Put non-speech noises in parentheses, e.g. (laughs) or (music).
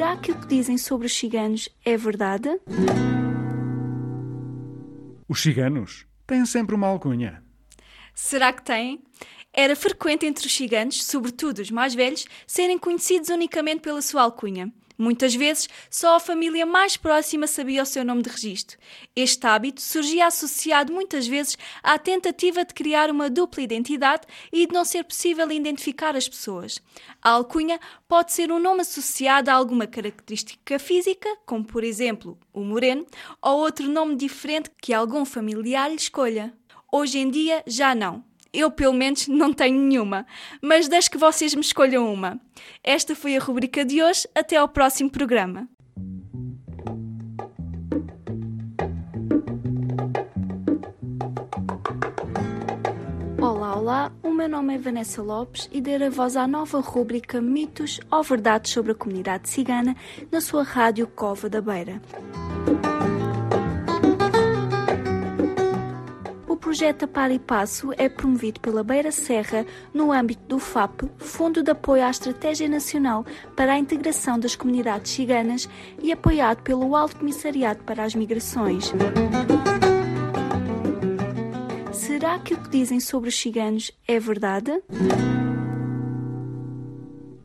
Será que o que dizem sobre os ciganos é verdade? Os ciganos têm sempre uma alcunha. Será que têm? Era frequente entre os ciganos, sobretudo os mais velhos, serem conhecidos unicamente pela sua alcunha. Muitas vezes, só a família mais próxima sabia o seu nome de registro. Este hábito surgia associado muitas vezes à tentativa de criar uma dupla identidade e de não ser possível identificar as pessoas. A alcunha pode ser um nome associado a alguma característica física, como por exemplo o moreno, ou outro nome diferente que algum familiar lhe escolha. Hoje em dia já não. Eu, pelo menos, (laughs) não tenho nenhuma, mas deixo que vocês me escolham uma. Esta foi a rubrica de hoje. Até ao próximo programa. Olá, olá, o meu nome é Vanessa Lopes e darei voz à nova rúbrica Mitos ou Verdades sobre a Comunidade Cigana na sua rádio Cova da Beira. Projeto Par e Passo é promovido pela Beira Serra no âmbito do FAP, Fundo de Apoio à Estratégia Nacional para a Integração das Comunidades Ciganas e apoiado pelo Alto Comissariado para as Migrações. Será que o que dizem sobre os ciganos é verdade?